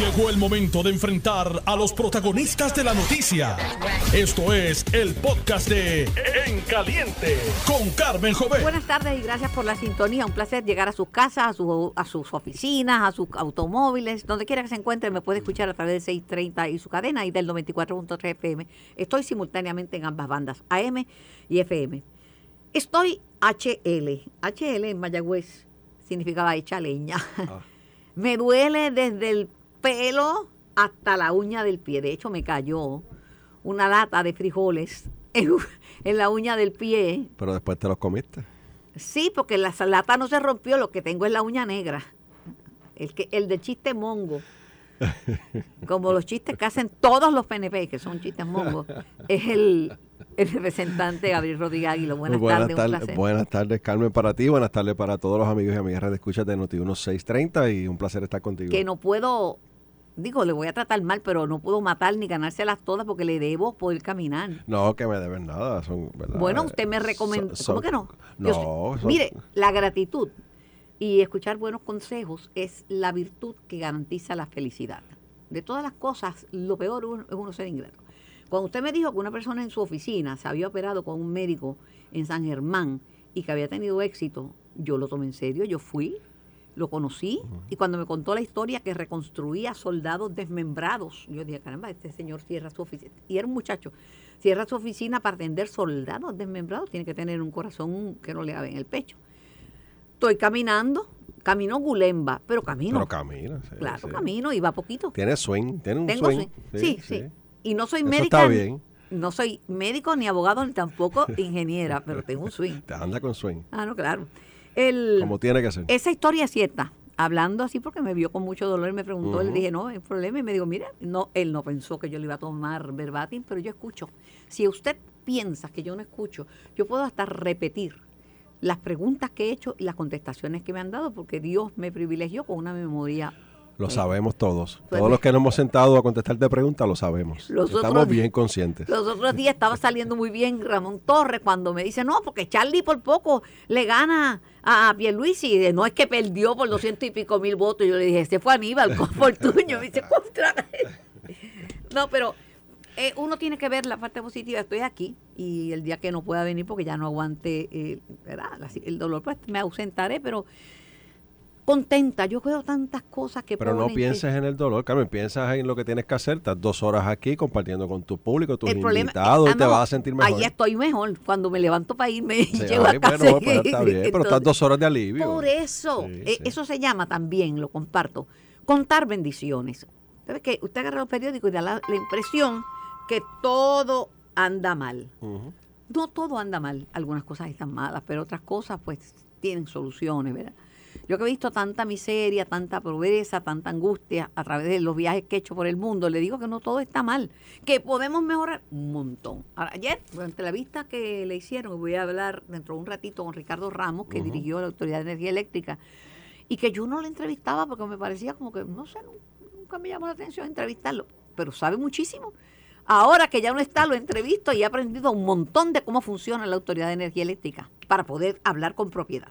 Llegó el momento de enfrentar a los protagonistas de la noticia. Esto es el podcast de En Caliente con Carmen Jovet. Buenas tardes y gracias por la sintonía. Un placer llegar a sus casas, a, su- a sus oficinas, a sus automóviles, donde quiera que se encuentre. Me puede escuchar a través de 630 y su cadena y del 94.3 FM. Estoy simultáneamente en ambas bandas, AM y FM. Estoy HL. HL en Mayagüez significaba hecha leña. me duele desde el pelo hasta la uña del pie. De hecho, me cayó una lata de frijoles en, en la uña del pie. Pero después te los comiste. Sí, porque la lata no se rompió, lo que tengo es la uña negra. El, que, el del chiste mongo. Como los chistes que hacen todos los PNP, que son chistes mongos, es el, el representante Gabriel Rodríguez Águilo. Buenas, Muy tardes, un tardes, placer. buenas tardes, Carmen, para ti. Buenas tardes para todos los amigos y amigas de escuchas de Noti 1630 y un placer estar contigo. Que no puedo, digo, le voy a tratar mal, pero no puedo matar ni ganárselas todas porque le debo poder caminar. No, que me deben nada. Son, ¿verdad? Bueno, usted me recomendó. ¿Cómo que no? No, Yo- son- mire, la gratitud y escuchar buenos consejos es la virtud que garantiza la felicidad. De todas las cosas, lo peor uno- es uno ser ingrato. Cuando usted me dijo que una persona en su oficina se había operado con un médico en San Germán y que había tenido éxito, yo lo tomé en serio, yo fui, lo conocí y cuando me contó la historia que reconstruía soldados desmembrados, yo dije, caramba, este señor cierra su oficina. Y era un muchacho, cierra su oficina para atender soldados desmembrados, tiene que tener un corazón que no le cabe en el pecho. Estoy caminando, camino Gulemba, pero camino. Pero camina. sí, claro, sí. camino y va poquito. Tiene swing, tiene un Tengo swing. swing. Sí, sí, Y no soy Eso médica. está bien. No soy médico ni abogado ni tampoco ingeniera, pero tengo un swing. Te anda con swing. Ah, no, claro. El, Como tiene que ser. esa historia es cierta. Hablando así porque me vio con mucho dolor y me preguntó, le Ujú. dije, no, hay problema. Y me dijo, mira, no, él no pensó que yo le iba a tomar verbatim, pero yo escucho. Si usted piensa que yo no escucho, yo puedo hasta repetir las preguntas que he hecho y las contestaciones que me han dado, porque Dios me privilegió con una memoria. Lo sabemos todos. Pues- Todos los que nos hemos sentado a contestarte preguntas lo sabemos. Los Estamos otros- bien conscientes. Los otros días estaba saliendo muy bien Ramón Torres cuando me dice, no, porque Charlie por poco le gana a Pierluisi. No es que perdió por doscientos y pico mil votos. Yo le dije, este fue Aníbal con Fortuño. Me dice, contra. no, pero eh, uno tiene que ver la parte positiva. Estoy aquí y el día que no pueda venir porque ya no aguante eh, ¿verdad? La- el dolor, pues me ausentaré, pero contenta. Yo veo tantas cosas que Pero no que- pienses en el dolor, Carmen, piensas en lo que tienes que hacer. Estás dos horas aquí compartiendo con tu público, tus El invitados, y te vas a sentir mejor. Ahí estoy mejor. Cuando me levanto para irme, Sí, llego ay, a casa. bueno, pues está bien, pero estás dos horas de alivio. Por eso, Sí, eh, sí. eso se llama también, lo comparto, contar bendiciones. ¿Sabe que Usted agarra los periódicos y da la, la impresión que todo anda mal. No todo anda mal. Algunas cosas están malas, pero otras cosas pues tienen soluciones, ¿verdad? Yo que he visto tanta miseria, tanta pobreza, tanta angustia a través de los viajes que he hecho por el mundo, le digo que no todo está mal, que podemos mejorar un montón. Ahora, ayer, durante la vista que le hicieron, voy a hablar dentro de un ratito con Ricardo Ramos, que dirigió la Autoridad de Energía Eléctrica, y que yo no le entrevistaba porque me parecía como que, no sé, nu- nunca me llamó la atención entrevistarlo, pero sabe muchísimo. Ahora que ya no está, lo entrevisto y he aprendido un montón de cómo funciona la Autoridad de Energía Eléctrica para poder hablar con propiedad.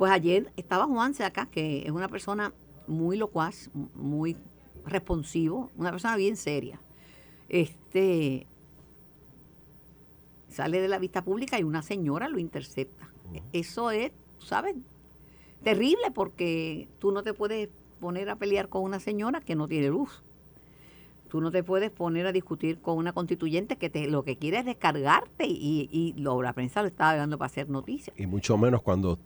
Pues ayer estaba Juanse acá, que es una persona muy locuaz, muy responsivo, una persona bien seria. Este sale de la vista pública y una señora lo intercepta. Eso es, ¿sabes? Terrible porque tú no te puedes poner a pelear con una señora que no tiene luz. Tú no te puedes poner a discutir con una constituyente que te, lo que quiere es descargarte y, y lo, la prensa lo estaba dando para hacer noticias. Y mucho menos cuando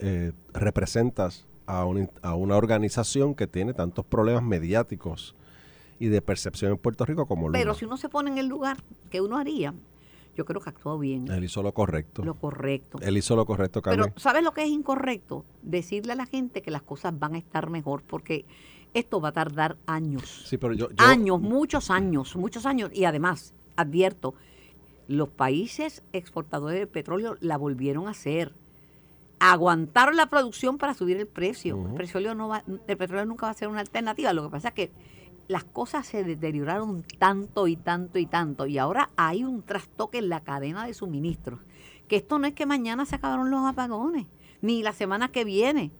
eh, representas a una, a una organización que tiene tantos problemas mediáticos y de percepción en Puerto Rico como Luma. Pero si uno se pone en el lugar que uno haría, yo creo que actuó bien, Él hizo lo correcto. lo correcto. Él hizo lo correcto, Carmen. Pero ¿sabes lo que es incorrecto? Decirle a la gente que las cosas van a estar mejor, porque esto va a tardar años. sí, pero yo, yo- años, muchos años, muchos años. Y además, advierto, los países exportadores de petróleo la volvieron a hacer. Aguantaron la producción para subir el precio. el, petróleo no va- el petróleo nunca va a ser una alternativa. Lo que pasa es que las cosas se deterioraron tanto y tanto y tanto. Y ahora hay un trastoque en la cadena de suministros. Que esto no es que mañana se acabaron los apagones, ni la semana que viene.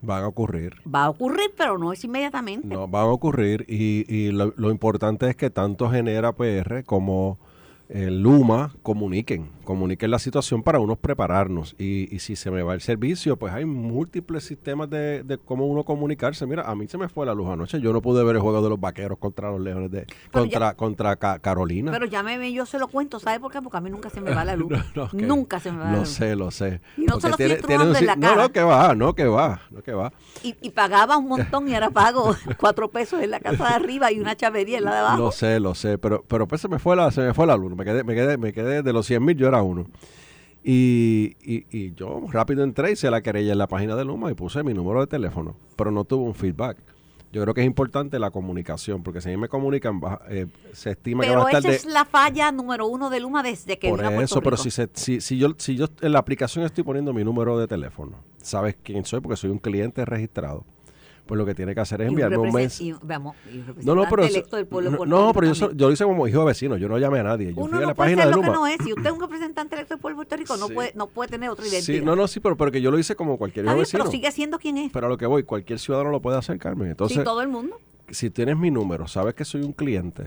Van a ocurrir. Va a ocurrir, pero no es inmediatamente. No, van a ocurrir y, y lo, lo importante es que tanto Genera PR como Luma comuniquen, comuniquen la situación para unos prepararnos. Y, y si se me va el servicio, pues hay múltiples sistemas de, de cómo uno comunicarse. Mira, a mí se me fue la luz anoche. Yo no pude ver el juego de los vaqueros contra los leones de Pero contra, ya- contra Ca- Carolina. Pero llámeme, yo se lo cuento. ¿Sabe por qué? Porque a mí nunca se me va la luz. No, no, que- nunca se me va la Lo luz. sé, lo sé. Y no se Porque lo estoy tiene- tiene un estrujando en si- la No, no, que va, no, que va, no, que va. Y, y pagaba un montón y ahora pago cuatro pesos en la casa de arriba y una chavería en la de abajo. Lo sé, lo sé, pero, pero pues se me fue la, se me fue la luz. Me quedé, me quedé, me quedé de los 100 mil, yo era uno. Y, y, y yo rápido entré y se la querella en la página de Luma y puse mi número de teléfono, pero no tuvo un feedback. Yo creo que es importante la comunicación, porque si a mí me comunican, eh, se estima que Pero va a estar esa de... es la falla número uno de Luma desde que Por vino a Puerto eso, pero si, se- si, si yo, si yo en la aplicación estoy poniendo mi número de teléfono, sabes quién soy porque soy un cliente registrado, pues lo que tiene que hacer es enviarme un represent- mensaje. un No, no, pero, eso- electo del pueblo de no, no, pero yo, lo hice como hijo vecino, yo no llamé a nadie. Yo Uno fui a no la puede página ser de lo que Luma. no es. Si usted es un representante electo del pueblo de Puerto Rico, no puede no puede tener otra identidad. Sí, no, no, sí, pero porque yo lo hice como cualquier hijo bien, vecino. pero sigue siendo quien es. Pero a lo que voy, cualquier ciudadano lo puede hacer, Carmen. Entonces, sí, todo el mundo. si tienes mi número, sabes que soy un cliente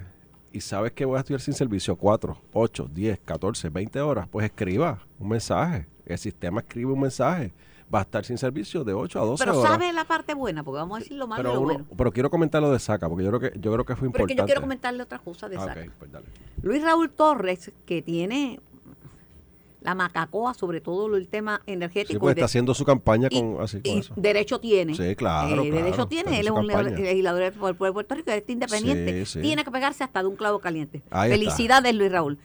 y sabes que voy a estudiar sin servicio 4, 8, 10, 14, 20 horas, pues escriba un mensaje. El sistema escribe un mensaje. Va a estar sin servicio de 8 a 12 Pero horas. sabe la parte buena, porque vamos a decir lo malo y pero, lo uno- bueno. pero quiero comentar lo de Saca, porque yo creo que, yo creo que fue Pero importante. que yo quiero comentarle otra cosa de Ah, Saca. pues dale. Luis Raúl Torres, que tiene la macacoa sobre todo el tema Sí, energético. pues y de- está haciendo su campaña y- con, así, con y eso. derecho tiene. Sí, claro, Eh, claro, derecho tiene. en Él es un legislador del pueblo de Puerto Rico, él está independiente. Sí, sí. Tiene que pegarse hasta de un clavo caliente. Ahí está. Felicidades, Luis Raúl.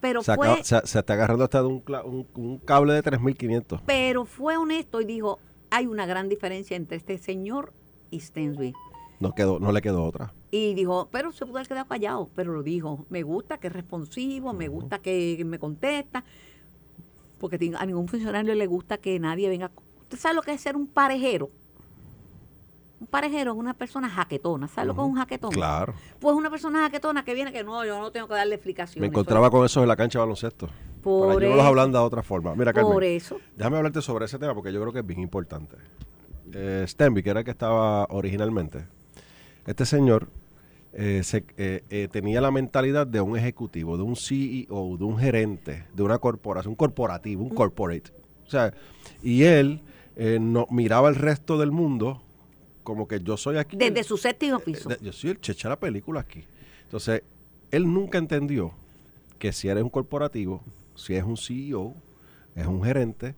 Pero Se, fue, acaba- se- se está agarrando hasta de un, un, un cable de 3.500. pero fue honesto y dijo, hay una gran diferencia entre este señor y Stensby. No, quedó, no le quedó otra. Y dijo, pero se pudo haber quedado callado, pero lo dijo, me gusta que es responsivo, me gusta que me contesta, porque a ningún funcionario le gusta que nadie venga. ¿Usted sabe lo que es ser un parejero? Un parejero es una persona jaquetona. ¿Sabe lo que es un jaquetón? Claro. Pues una persona jaquetona que viene que no, yo no tengo que darle explicaciones. Me encontraba con eso en la cancha de baloncesto. Por Para no los eso. hablan de otra forma. Mira, Carmen, Por eso. déjame hablarte sobre ese tema porque yo creo que es bien importante. Eh, Stenby, que era el que estaba originalmente, este señor eh, se- eh, eh, tenía la mentalidad de un ejecutivo, de un CEO, de un gerente, de una corporación, un corporativo, un corporate. O sea, y él eh, no, miraba el resto del mundo como que yo soy aquí. Desde su séptimo piso. De- yo soy el checha la película aquí. Entonces, él nunca entendió que si eres un corporativo, si es un CEO, es un gerente,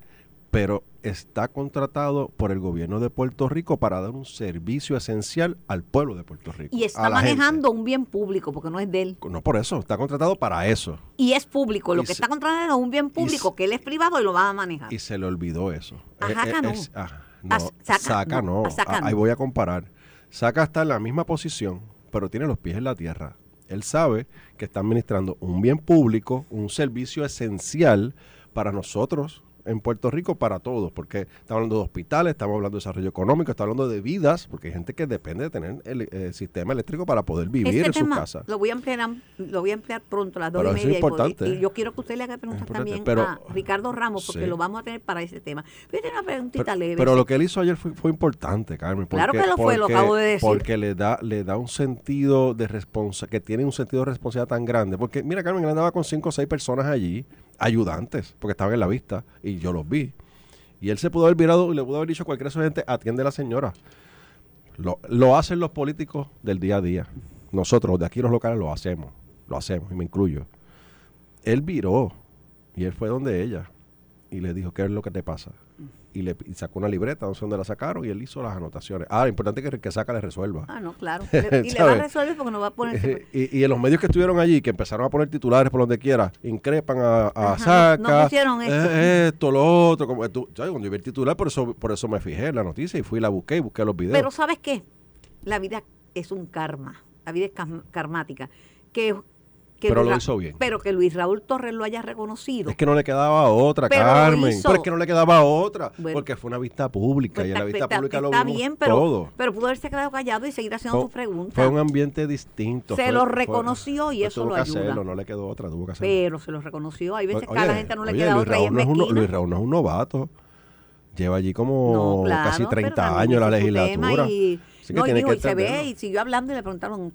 pero está contratado por el gobierno de Puerto Rico para dar un servicio esencial al pueblo de Puerto Rico. Y está gente. manejando un bien público, porque no es de él. No por eso, está contratado para eso. Y es público. Lo Y que se- está controlando es un bien público, se- que él es privado y lo va a manejar. Y se le olvidó eso. Ajá, Eh, eh, no. es- ah, no, saca, saca, no. no. Saca, Ah, no. Ahí voy a comparar. Saca está en la misma posición, pero tiene los pies en la tierra. Él sabe que está administrando un bien público, un servicio esencial para nosotros en Puerto Rico, para todos, porque estamos hablando de hospitales, estamos hablando de desarrollo económico, estamos hablando de vidas, porque hay gente que depende de tener el, eh, sistema eléctrico para poder vivir Este en su tema casa. Lo voy a emplear, lo voy a emplear pronto, las dos Pero y es media. y pod- importante. Y, yo quiero que usted le haga preguntas también pero- a Ricardo Ramos, porque Sí. lo vamos a tener para ese tema. Pero tengo una preguntita Pero, leve. pero lo que él hizo ayer fue, fue importante, Carmen. Claro porque- que lo fue, lo acabo de decir. Porque le da, le da un sentido de responsabilidad, que tiene un sentido de responsabilidad tan grande. Porque mira, Carmen, él andaba con cinco o seis personas allí, ayudantes, porque estaban en la vista, y yo los vi. Y él se pudo haber virado y le pudo haber dicho a esa gente, atiende a la señora. Lo, lo hacen los políticos del día a día. Nosotros, de aquí los locales, lo hacemos. Lo hacemos, y me incluyo. Él viró, y él fue donde ella, y le dijo, ¿qué es lo que te pasa? Y le y sacó una libreta, no sé dónde la sacaron, y él hizo las anotaciones. Ah, lo importante es que el que saca le resuelva. Ah, no, claro. Le- y le va a resolver porque no va a poner... y, y en los medios que estuvieron allí, que empezaron a poner titulares por donde quiera, increpan a, a Ajá, no- no Saca, pusieron esto. eh, esto, lo otro. Como, tú, ¿sabes? Cuando yo vi el titular, por eso, por eso me fijé en la noticia y fui y la busqué y busqué los videos. Pero ¿sabes qué? La vida es un karma. La vida es karmática. Que, que Pero Luis lo hizo bien. Pero que Luis Raúl Torres lo haya reconocido. es que no le quedaba otra, Pero lo Carmen. hizo. Pero es que no le quedaba otra. Bueno. porque fue una vista pública Pues y en la vista está- pública lo está vimos bien, pero, todo. pero pudo haberse quedado callado y seguir haciendo Fue- sus preguntas. Fue un ambiente distinto. Se fue- lo fue- reconoció y pues eso tuvo lo que ayuda. hacerlo, no le quedó otra, tuvo que hacerlo. Pero se lo reconoció. Hay veces que a la Oye, gente no le oye, queda Luis otra Raúl no es mezquina. Luis Raúl no es un novato. Lleva allí como No, claro, casi pero 30 también años la legislatura. Y, Así que no, y tiene dijo, que y se ve y siguió hablando y le preguntaron,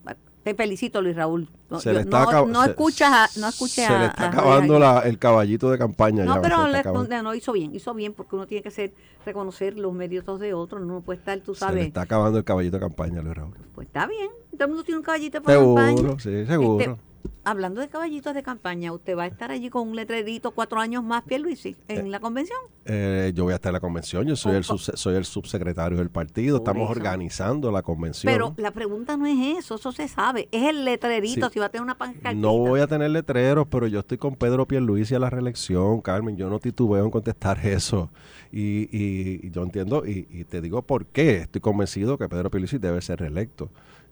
te felicito Luis Raúl. No, Se yo- le está no, acab- no se- escuchas a, no escuches se a- le está acabando la- el caballito de campaña. No, ya, pero le no, hizo bien, hizo bien porque uno tiene que ser, reconocer los méritos de otros, no puede estar, tú Se le sabes, está acabando el caballito de campaña, Luis Raúl. pues está bien, todo el mundo tiene un caballito para campaña. Seguro, sí, seguro. Este, hablando de caballitos de campaña, ¿usted va a estar allí con un letrerito cuatro años más, Pierluisi, en la convención? Eh, yo voy a estar en la convención, yo soy el, subse- soy el subsecretario del partido, Por estamos eso. organizando la convención. Pero la pregunta no es eso, eso se sabe, es el letrerito, Sí. si va a tener una pancartita. No voy a tener letreros, pero yo estoy con Pedro Pierluisi a la reelección, Carmen. Yo no titubeo en contestar eso. Y, y- y yo entiendo, y, y te digo por qué. Estoy convencido que Pedro Pierluisi debe ser reelecto.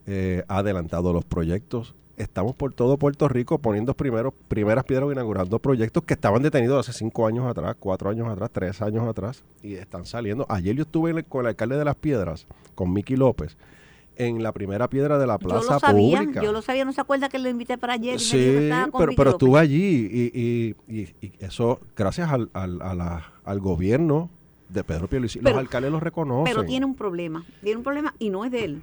Eh, ha adelantado los proyectos. Estamos por todo Puerto Rico poniendo primeros, primeras piedras inaugurando proyectos que estaban detenidos hace cinco años atrás, cuatro años atrás, tres años atrás, y están saliendo. Ayer yo estuve el- con el alcalde de Las Piedras, con Miki López, en la primera piedra de la Yo plaza lo sabía, pública. yo lo sabía, no se acuerda que lo invité para ayer y me dijo que Sí, estaba con pero, pero López? estuve allí y, y- y- y eso gracias al, al, a la- al gobierno de Pedro Pierluisi. Pero- Los alcaldes lo reconocen. Pero tiene un problema, tiene un problema y no es de él.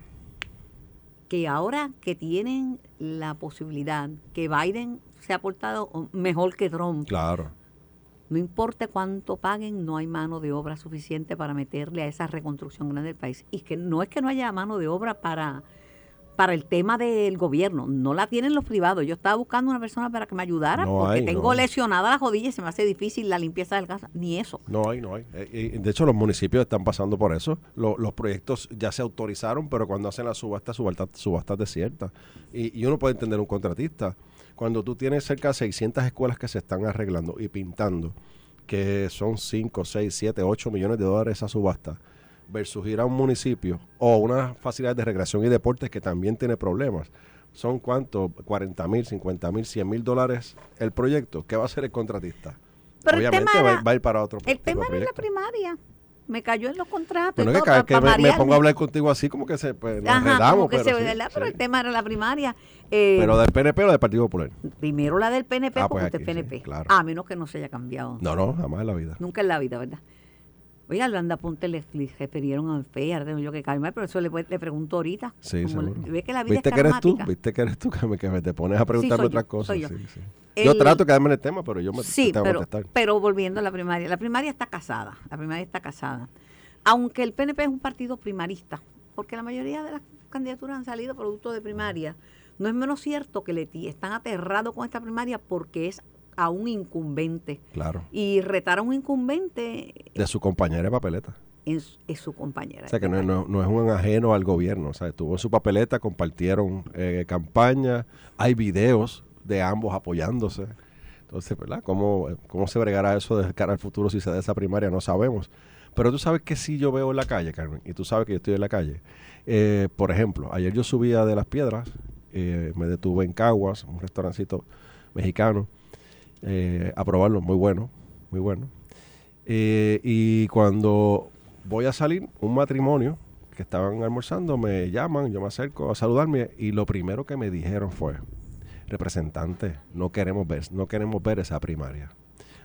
Que ahora que tienen la posibilidad que Biden se ha portado mejor que Trump, Claro. no importa cuánto paguen, no hay mano de obra suficiente para meterle a esa reconstrucción grande del país. Y que no es que no haya mano de obra para, para el tema del gobierno, no la tienen los privados. Yo estaba buscando una persona para que me ayudara No porque hay, tengo no lesionada la rodilla y se me hace difícil la limpieza del casa, ni eso. No hay, no hay. Eh, y de hecho, los municipios están pasando por eso. Lo- los proyectos ya se autorizaron, pero cuando hacen la subasta, subasta, subasta desierta. Y, y uno puede entender un contratista. Cuando tú tienes cerca de 600 escuelas que se están arreglando y pintando, que son 5, 6, 7, 8 millones de dólares esa subasta, versus ir a un municipio o una facilidad de recreación y deportes que también tiene problemas. ¿Son cuánto? 40 mil, 50 mil, 100 mil dólares el proyecto. ¿Qué va a hacer el contratista? Pero el Obviamente tema va, a era- ir- va a ir para otro El tema de la primaria. Me cayó en los contratos. Bueno, y que todo, que pa me, me pongo a hablar contigo así, como que se pues, nos Ajá, como que pero. Pero el tema era la primaria. Eh, Pero del PNP o del Partido Popular. primero la del PNP, Ah, porque pues usted es aquí, sí, PNP. claro. A menos que no se haya cambiado. No, no, jamás en la vida. Nunca en la vida, ¿verdad? Oiga, Luanda Ponte le, refirieron a FEAR, tengo yo que calmar, pero eso le, le pregunto ahorita. Sí, seguro. le- que la vida ¿Viste es que eres tú? ¿Viste que eres tú que me, que me te pones a preguntarme yo, otras cosas? yo. Sí, sí. Yo El- trato de quedarme en el tema, pero yo me Sí, te tengo que pero, contestar. pero volviendo a la primaria. La primaria está casada. La primaria está casada. Aunque el PNP es un partido primarista, porque la mayoría de las candidaturas han salido producto de primaria, no es menos cierto que Leti están aterrados con esta primaria porque es a un incumbente. Claro. Y retar a un incumbente De su compañera de papeleta. es, es su compañera. O sea, que no, no- no es un ajeno al gobierno. O sea, estuvo en su papeleta, compartieron eh, campaña, hay videos de ambos apoyándose. Entonces, ¿verdad? ¿Cómo, ¿Cómo se bregará eso de cara al futuro si se da esa primaria? No sabemos. Pero tú sabes que sí yo veo en la calle, Carmen, y tú sabes que yo estoy en la calle. Eh, por ejemplo, ayer yo subía de las piedras, eh, me detuve en Caguas, un restaurancito mexicano, eh, a probarlo, muy bueno, muy bueno. Eh, y cuando voy a salir, un matrimonio que estaban almorzando me llaman, yo me acerco a saludarme y lo primero que me dijeron fue, representante, no queremos ver, no queremos ver esa primaria.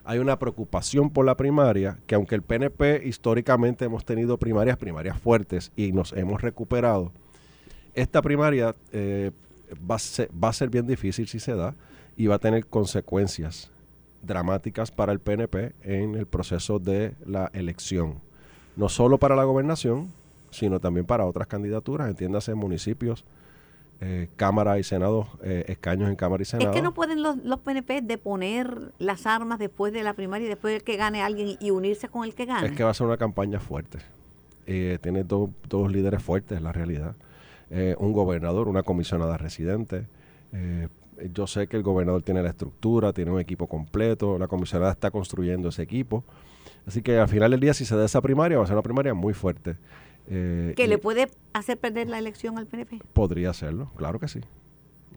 Hay una preocupación por la primaria, que aunque el PNP históricamente hemos tenido primarias, primarias fuertes y nos hemos recuperado, esta primaria eh, va, a ser, va a ser bien difícil si se da y va a tener consecuencias dramáticas para el PNP en el proceso de la elección. No solo para la gobernación, sino también para otras candidaturas, entiéndase municipios, eh, Cámara y Senado, eh, escaños en Cámara y Senado. Es que no pueden los, los PNP deponer las armas después de la primaria y después del que gane alguien y, unirse con el que gane. Es que va a ser una campaña fuerte. Eh, tiene dos, dos líderes fuertes, la realidad. Eh, un gobernador, una comisionada residente. Yo sé que el gobernador tiene la estructura, tiene un equipo completo, la comisionada está construyendo ese equipo. Así que al final del día, si se da esa primaria, va a ser una primaria muy fuerte. Eh, que le puede hacer perder la elección al PNP. Podría hacerlo, claro que sí.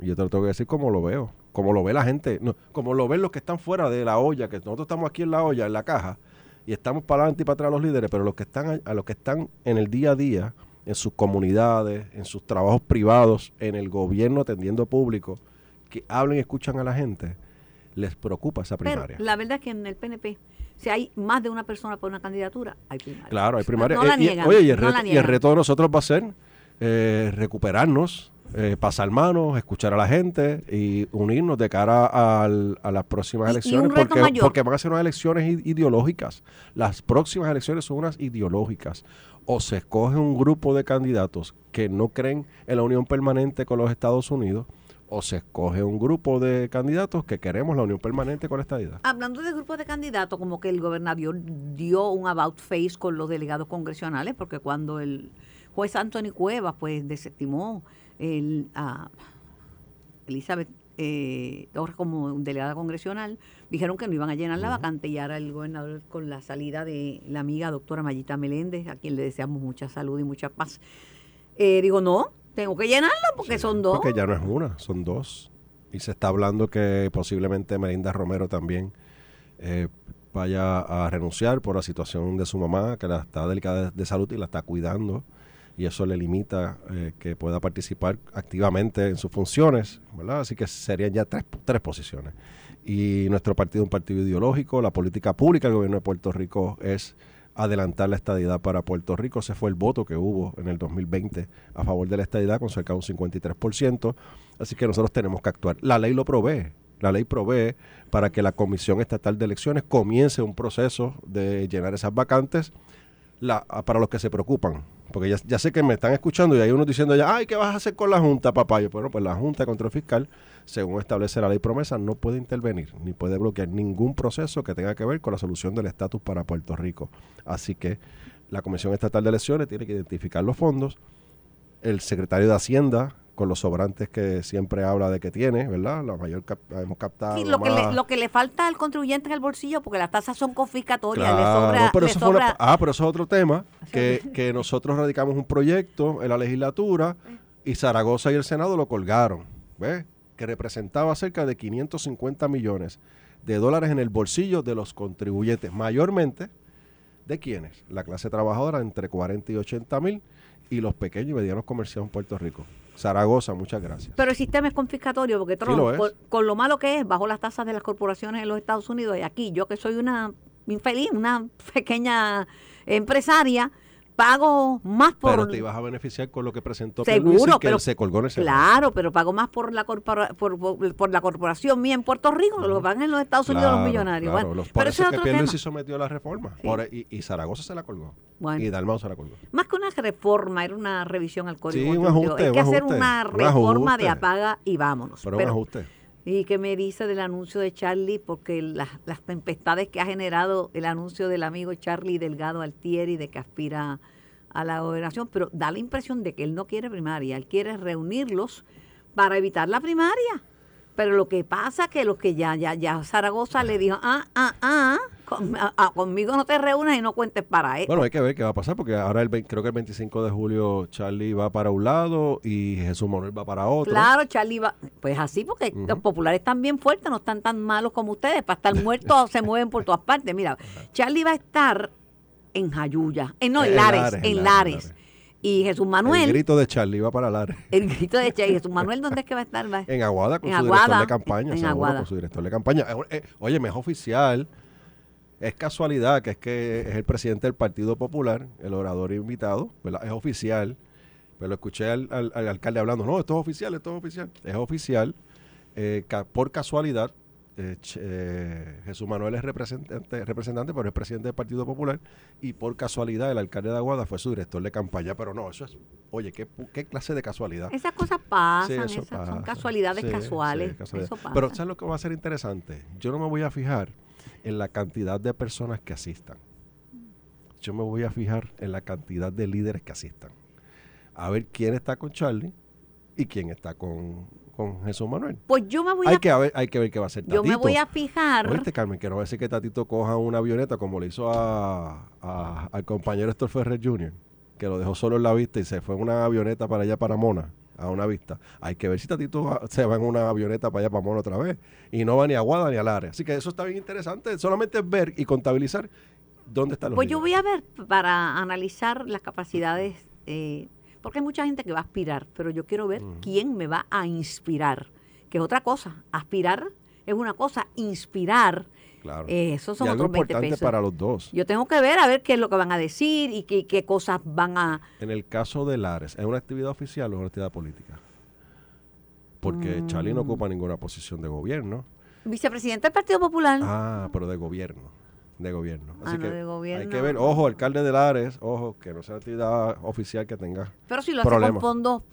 Y yo te lo tengo que decir como lo veo, como lo ve la gente, no, como lo ven los que están fuera de la olla, que nosotros estamos aquí en la olla, en la caja, y estamos para adelante y para atrás los líderes, pero los que están a los que están en el día a día, en sus comunidades, en sus trabajos privados, en el gobierno atendiendo público, que hablen y escuchan a la gente, les preocupa esa Pero primaria. la verdad es que en el PNP Si hay más de una persona por una candidatura, hay primaria. Claro, hay primaria. No, la Eh, y- oye, y el, no reto, la y el niegan. reto de nosotros va a ser eh, recuperarnos, eh, pasar manos, escuchar a la gente y unirnos de cara al- a las próximas Y- elecciones. porque, van a ser unas elecciones ideológicas. Las próximas elecciones son unas ideológicas. O se escoge un grupo de candidatos que no creen en la unión permanente con los Estados Unidos, o se escoge un grupo de candidatos que queremos la unión permanente con la estadidad. Hablando de grupos de candidatos, como que el gobernador dio un about face con los delegados congresionales, porque cuando el juez Anthony Cuevas pues desestimó el, a Elizabeth eh, como delegada congresional, dijeron que no iban a llenar la vacante y ahora el gobernador con la salida de la amiga doctora Mayita Meléndez, a quien le deseamos mucha salud y mucha paz, eh, digo, no, tengo que llenarla porque son dos. Porque ya no es una, son dos. Y se está hablando que posiblemente Melinda Romero también eh, vaya a renunciar por la situación de su mamá, que la está delicada de, salud y la está cuidando. Y eso le limita eh, que pueda participar activamente en sus funciones, ¿verdad? Así que serían ya tres, tres posiciones. Y nuestro partido es un partido ideológico, la política pública del gobierno de Puerto Rico es adelantar la estadidad para Puerto Rico. Ese fue el voto que hubo en el 2020 a favor de la estadidad con cerca de un 53%. Así que nosotros tenemos que actuar. La ley lo provee. La ley provee para que la Comisión Estatal de Elecciones comience un proceso de llenar esas vacantes la, a- para los que se preocupan. Porque ya, ya sé que me están escuchando y hay unos diciendo ya, ay, ¿qué vas a hacer con la Junta, papá? Yo, bueno, pues la Junta de Control Fiscal, según establece la ley promesa, no puede intervenir ni puede bloquear ningún proceso que tenga que ver con la solución del estatus para Puerto Rico. Así que la Comisión Estatal de Elecciones tiene que identificar los fondos, el secretario de Hacienda con los sobrantes que siempre habla de que tiene, ¿verdad? La mayor cap- hemos captado. Sí, lo que le, más- lo que le falta al contribuyente en el bolsillo, porque las tasas son confiscatorias, Claro, le sobra, pero le eso fue una- sobra- ah, pero eso es otro tema, que, que nosotros radicamos un proyecto en la legislatura y Zaragoza y el Senado lo colgaron, ¿ves? Que representaba cerca de 550 millones de dólares en el bolsillo de los contribuyentes, mayormente de quienes, la clase trabajadora entre 40 y 80 mil y los pequeños y medianos comercios en Puerto Rico. Zaragoza, muchas gracias. Pero el sistema es confiscatorio porque Trump, lo es. por- con lo malo que es, bajo las tasas de las corporaciones en los Estados Unidos y aquí, yo que soy una infeliz, una pequeña empresaria, pago más por... Pero te ibas a beneficiar con lo que presentó Seguro, que pero- él se colgó en. Claro, pero pago más por la corpora- por, por- por la corporación mía en Puerto Rico que lo que pagan en los Estados Unidos los millonarios. claro, Bueno, los- pero eso es que otro tema. Sometió la reforma. Sí. Por- y, y Zaragoza se la colgó. Bueno. Y Dalmau se la colgó. Más que una reforma, era una revisión al código. Sí, un ajuste, Hay que hacer una un reforma de apaga y vámonos. Pero, Pero- un ajuste. ¿Y qué me dice del anuncio de Charlie? Porque las, las tempestades que ha generado el anuncio del amigo Charlie Delgado Altieri de que aspira a la gobernación, pero da la impresión de que él no quiere primaria, él quiere reunirlos para evitar la primaria. Pero lo que pasa que los que ya, ya, ya Zaragoza le dijo, ah, ah, ah, con- conmigo no te reúnas y no cuentes para él. Bueno, hay que ver qué va a pasar porque ahora el, creo que el 25 de julio Charlie va para un lado y Jesús Manuel va para otro. Claro, Charlie va. Pues así, porque los populares están bien fuertes, no están tan malos como ustedes. Para estar muertos se mueven por todas partes. Mira, Charlie va a estar en Jayuya, en, no, en En Lares, Lares, en Lares. Lares. Y Jesús El Manuel, el grito de Charlie va para Lares. grito, de Charlie, Jesús Manuel, ¿dónde es que va a estar? Va- En Aguada con En su director de campaña. en Aguada. con su director de campaña. Eh, eh, oye, me es oficial. Es casualidad que es que es el presidente del Partido Popular, el orador invitado, ¿verdad? Es oficial. Pero lo escuché al, al- al alcalde hablando, no, esto es oficial, esto es oficial. Es oficial. Eh, ca- por casualidad, eh, eh, Jesús Manuel es representante, representante, pero es presidente del Partido Popular. Y por casualidad, el alcalde de Aguada fue su director de campaña. Pero no, eso es, oye, ¿qué, qué clase de casualidad? Esas cosas pasan, Sí, son casualidades Sí, casuales. sí, casualidad. Eso pasa. Pero ¿sabes lo que va a ser interesante? Yo no me voy a fijar en la cantidad de personas que asistan. Yo me voy a fijar en la cantidad de líderes que asistan. A ver quién está con Charlie y quién está con, con Jesús Manuel. pues yo me voy Hay a, que, ver, hay que ver qué va a hacer yo Tatito. me voy a fijar. Oíste, Carmen, que no va a decir que Tatito coja una avioneta como le hizo a, a- al compañero Héctor Ferrer Jr., que lo dejó solo en la vista y se fue en una avioneta para allá para Mona, a una vista. Hay que ver si Tatito se va en una avioneta para allá para Mona otra vez. Y no va ni a Guada ni a Lares. Así que eso está bien interesante. Solamente ver y contabilizar dónde están los Pues yo voy a ver para analizar las capacidades, eh, porque hay mucha gente que va a aspirar, pero yo quiero ver quién me va a inspirar, que es otra cosa. Aspirar es una cosa, inspirar Claro. Eh, esos son y algo otros 20 importante pesos. para los dos. Yo tengo que ver a ver qué es lo que van a decir y qué, qué cosas van a... En el caso de Lares, ¿es una actividad oficial o una actividad política? Porque Charlie Mm. no ocupa ninguna posición de gobierno. Vicepresidente del Partido Popular. Ah, pero de gobierno. De gobierno. Ah, Así no, que de gobierno. hay que ver, ojo, alcalde de Lares, ojo, que no sea actividad oficial que tenga. pero si lo hace problema. con fondos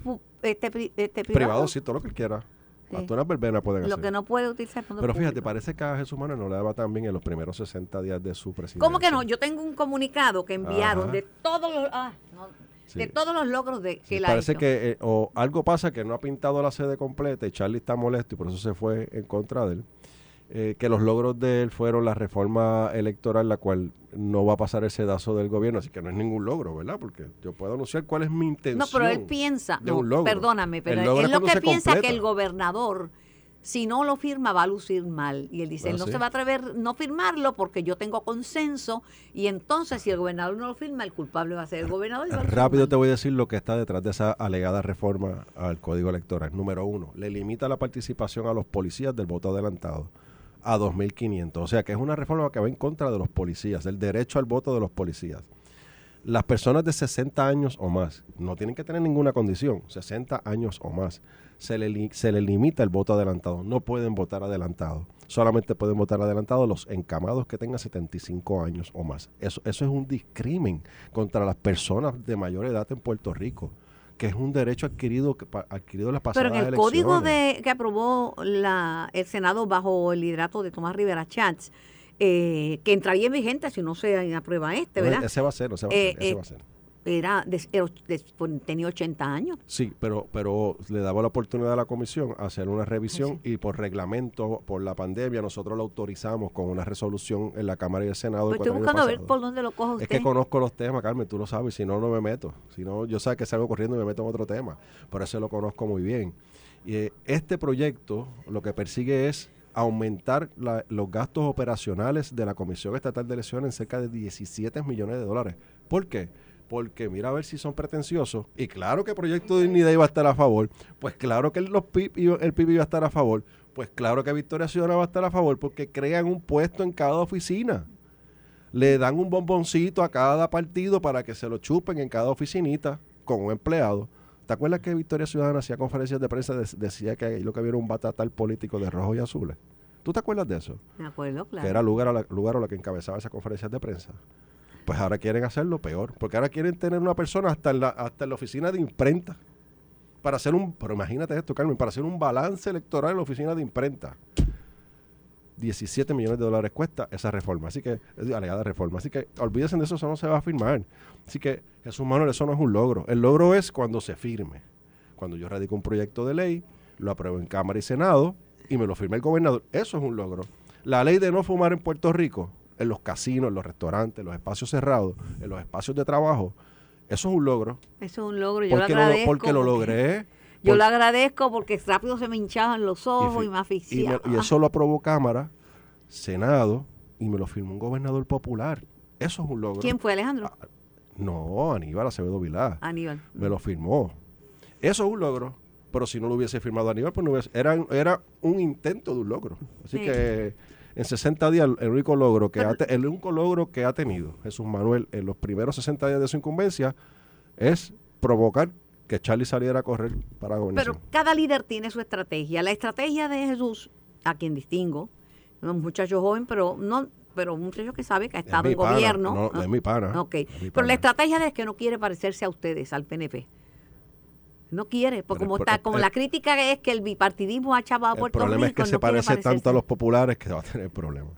este, este, Privado, privados, sí, todo lo que quiera. Unas verbenas pueden lo hacer. que no puede utilizar fondos pero fíjate, públicos. parece que a Jesús Manuel no le daba tan bien en los primeros 60 días de su presidencia. ¿Cómo que no? Yo tengo un comunicado que enviaron Ajá. de todos los... ah, no, Sí. de todos los logros de, que Sí, ha parece hecho. que eh, o algo pasa que no ha pintado la sede completa y Charlie está molesto y por eso se fue en contra de él. Eh, que los logros de él fueron la reforma electoral, la cual no va a pasar el sedazo del gobierno, así que no es ningún logro, ¿verdad? Porque yo puedo anunciar cuál es mi intención. No, pero él piensa, de no, un logro. perdóname, pero él, lo que piensa que completa. el gobernador, si no lo firma, va a lucir mal. Y él dice, Ah, él no sí. se va a atrever no firmarlo porque yo tengo consenso y entonces si el gobernador no lo firma, el culpable va a ser el gobernador. y va a Rápido mal. te voy a decir lo que está detrás de esa alegada reforma al Código Electoral. Número uno, le limita la participación a los policías del voto adelantado a 2.500. O sea que es una reforma que va en contra de los policías, del derecho al voto de los policías. Las personas de 60 años o más no tienen que tener ninguna condición, 60 años o más. Se le, se le limita el voto adelantado, no pueden votar adelantado. Solamente pueden votar adelantado los encamados que tengan 75 años o más. Eso, eso es un discrimen contra las personas de mayor edad en Puerto Rico, que es un derecho adquirido, que adquirido las pasadas Pero en el código de, que aprobó la, el Senado bajo el liderato de Tomás Rivera Chats, eh, que entraría en vigente si no se aprueba este, No, ¿verdad? Ese va a ser, ese va a Eh, ser, ese eh, va a ser. Era, de- era- de- pues, tenía 80 años. Sí, pero, pero le daba la oportunidad a la comisión a hacer una revisión y por reglamento, por la pandemia, nosotros lo autorizamos con una resolución en la Cámara y el Senado. El estoy buscando a ver por dónde lo cojo usted. Es que conozco los temas, Carmen, tú lo sabes, si no, no me meto. Si no, yo sé que salgo corriendo y me meto en otro tema. Por eso lo conozco muy bien. Y eh, este proyecto lo que persigue es aumentar la- los gastos operacionales de la Comisión Estatal de Elecciones en cerca de 17 millones de dólares. ¿Por qué? Porque mira a ver si son pretenciosos. Y claro que Proyecto de Dignidad iba a estar a favor. Pues claro que los PIB iba- el PIB iba a estar a favor. Pues claro que Victoria Ciudadana va a estar a favor porque crean un puesto en cada oficina le dan un bomboncito a cada partido para que se lo chupen en cada oficinita con un empleado. ¿Te acuerdas que Victoria Ciudadana hacía conferencias de prensa de- decía que lo que había era un batatal político de rojo y azules? ¿Tú te acuerdas de eso? Me acuerdo, claro. Que era lugar a la, lugar a la que encabezaba esas conferencias de prensa. Pues ahora quieren hacerlo peor, porque ahora quieren tener una persona hasta en la, hasta la oficina de imprenta para hacer un, pero imagínate esto, Carmen, para hacer un balance electoral en la oficina de imprenta. 17 millones de dólares cuesta esa reforma, así que, es alegada reforma, así que olvídense de eso, eso no se va a firmar. Así que, Jesús Manuel, eso no es un logro. El logro es cuando se firme. Cuando yo radico un proyecto de ley, lo apruebo en Cámara y Senado y me lo firme el gobernador. Eso es un logro. La ley de no fumar en Puerto Rico, en los casinos, en los restaurantes, en los espacios cerrados, en los espacios de trabajo, eso es un logro. Eso es un logro. Yo Porque lo lo, agradezco. porque lo logré. Yo por- lo agradezco porque rápido se me hinchaban los ojos y, fi- me y, asfixiaba. me- y eso lo aprobó Cámara, Senado, y me lo firmó un gobernador popular. Eso es un logro. ¿Quién fue Alejandro? Ah, No, Aníbal Acevedo Vilá. Aníbal. Me lo firmó. Eso es un logro. Pero si no lo hubiese firmado Aníbal, pues no hubiese. Era, era un intento de un logro. Así Sí. que en 60 días, el único logro que ha, el único logro que ha tenido Jesús Manuel en los primeros 60 días de su incumbencia es provocar que Charlie saliera a correr para la gobernación. Pero cada líder tiene su estrategia. La estrategia de Jesús, a quien distingo, un muchacho joven, pero no pero un muchacho que sabe que ha Es estado en pana, gobierno. no, es mi pana. Ok. Pero la estrategia es que no quiere parecerse a ustedes, al PNP. No quiere, porque Pero como el- está, el- como el- la crítica es que el bipartidismo ha chavado a El Puerto problema es Rico, que se parece tanto a los populares que va a tener problemas.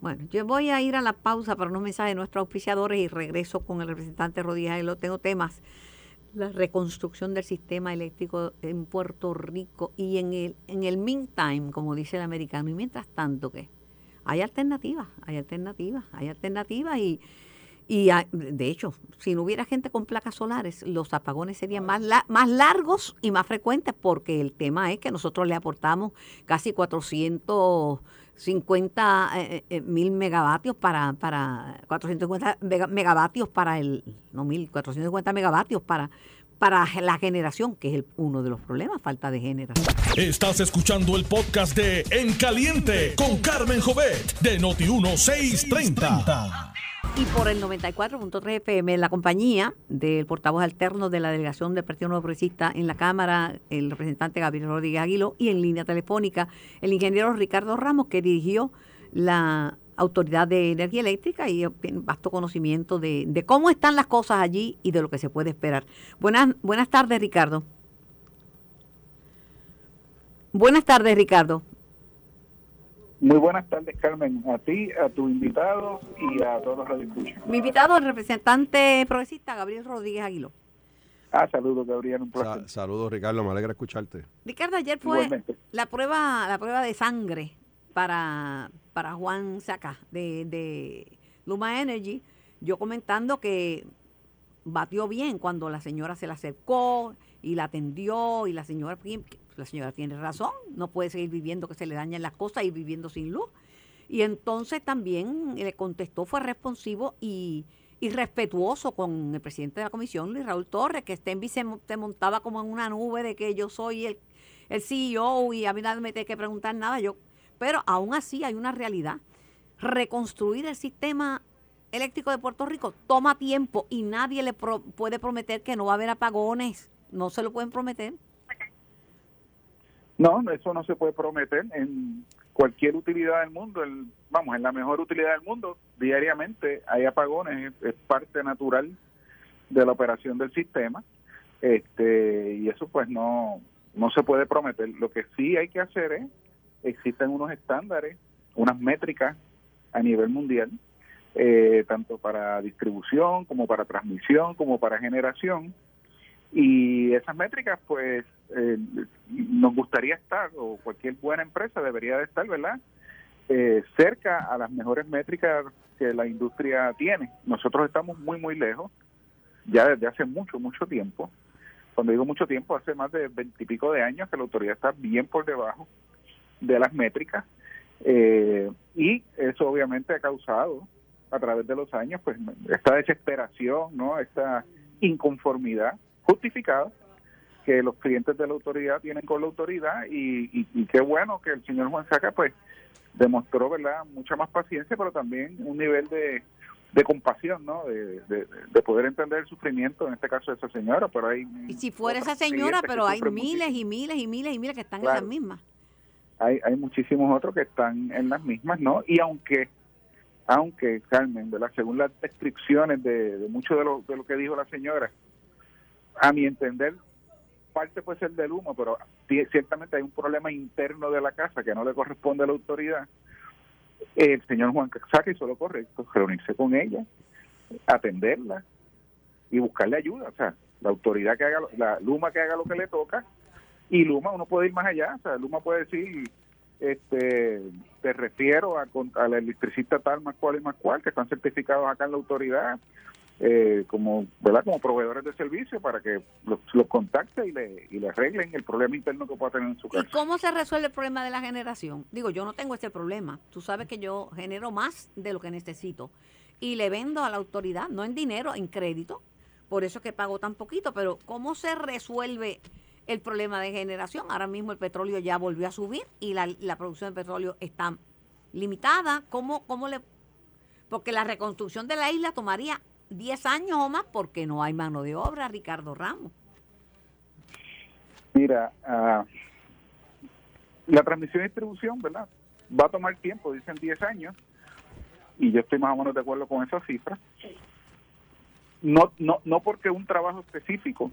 Bueno, yo voy a ir a la pausa para unos mensajes de nuestros auspiciadores y regreso con el representante Rodríguez. Lo tengo temas. La reconstrucción del sistema eléctrico en Puerto Rico y en el, en el meantime, como dice el americano. Y mientras tanto, ¿qué? Hay alternativas, hay alternativas, hay alternativas y, y de hecho, si no hubiera gente con placas solares, los apagones serían más, la- más largos y más frecuentes porque el tema es que nosotros le aportamos casi 450 eh, eh, mil megavatios para, para 450 mega- megavatios para el, no mil, 450 megavatios para, para la generación, que es el, uno de los problemas, falta de generación. Estás escuchando el podcast de En Caliente con Carmen Jovet de Noti1630. Y por el 94.3 FM, la compañía del portavoz alterno de la delegación del Partido Nuevo Progresista en la Cámara, el representante Gabriel Rodríguez Aguilo, y en línea telefónica, el ingeniero Ricardo Ramos, que dirigió la Autoridad de Energía Eléctrica y vasto conocimiento de, de, cómo están las cosas allí y de lo que se puede esperar. Buenas, buenas tardes, Ricardo. Buenas tardes, Ricardo. Muy buenas tardes, Carmen, a ti, a tu invitado y a todos los radioescuchas. Mi invitado, el representante progresista, Gabriel Rodríguez Aguiló. Ah, saludos, Gabriel, un placer. Sa saludos, Ricardo, me alegra escucharte. Ricardo, ayer fue Igualmente. la prueba, la prueba de sangre para, para Juan Saca de, de Luma Energy. Yo comentando que batió bien cuando la señora se le acercó y la atendió y la señora la señora tiene razón, no puede seguir viviendo que se le dañan las cosas y viviendo sin luz. Y entonces también le contestó, fue responsivo y, y respetuoso con el presidente de la comisión, Luis Raúl Torres, que Stenby se, se, montaba como en una nube de que yo soy el, el CEO y a mí nadie me tiene que preguntar nada. Yo, pero aún así hay una realidad. Reconstruir el sistema eléctrico de Puerto Rico toma tiempo y nadie le pro, puede prometer que no va a haber apagones. No se lo pueden prometer. No, eso no se puede prometer en cualquier utilidad del mundo. El, vamos, en la mejor utilidad del mundo, diariamente hay apagones, es, es, parte natural de la operación del sistema. Este, y eso pues no, no se puede prometer. Lo que sí hay que hacer es, existen unos estándares, unas métricas a nivel mundial, eh, tanto para distribución como para transmisión, como para generación. Y esas métricas, pues, eh, nos gustaría estar, o cualquier buena empresa debería de estar, ¿verdad? Eh, cerca a las mejores métricas que la industria tiene. Nosotros estamos muy, muy lejos, ya desde hace mucho, mucho tiempo. Cuando digo mucho tiempo, hace más de veintipico de años que la autoridad está bien por debajo de las métricas. Eh, y eso obviamente ha causado a través de los años pues esta desesperación, ¿no? Esta inconformidad justificada que los clientes de la autoridad tienen con la autoridad y, y, y, qué bueno que el señor Juan Saca pues demostró verdad mucha más paciencia pero también un nivel de, de compasión no de, de, de, poder entender el sufrimiento en este caso de esa señora pero hay y si fuera esa señora pero hay miles y miles y miles y miles que están claro, en las mismas hay hay muchísimos otros que están en las mismas no y aunque aunque Carmen verdad según las descripciones de, de mucho de lo, de lo que dijo la señora a mi entender parte puede ser del humo, pero ciertamente hay un problema interno de la casa que no le corresponde a la autoridad. El señor Juan Saca hizo lo correcto, reunirse con ella, atenderla y buscarle ayuda. O sea, la autoridad que haga, la Luma que haga lo que le toca, y Luma uno puede ir más allá. O sea, Luma puede decir, este te refiero a, a la electricista tal, más cual y más cual, que están certificados acá en la autoridad, eh, como verdad como proveedores de servicio para que los, los contacte y le, y le arreglen el problema interno que pueda tener en su casa. ¿Y cómo se resuelve el problema de la generación? Digo, yo no tengo ese problema. Tú sabes que yo genero más de lo que necesito y le vendo a la autoridad, no en dinero, en crédito. Por eso es que pago tan poquito. Pero ¿cómo se resuelve el problema de generación? Ahora mismo el petróleo ya volvió a subir y la, la producción de petróleo está limitada. ¿Cómo, ¿Cómo le...? Porque la reconstrucción de la isla tomaría 10 años o más porque no hay mano de obra, Ricardo Ramos. Mira, uh, la transmisión y distribución, ¿verdad? Va a tomar tiempo, dicen 10 años, y yo estoy más o menos de acuerdo con esa cifra. No, no, no porque un trabajo específico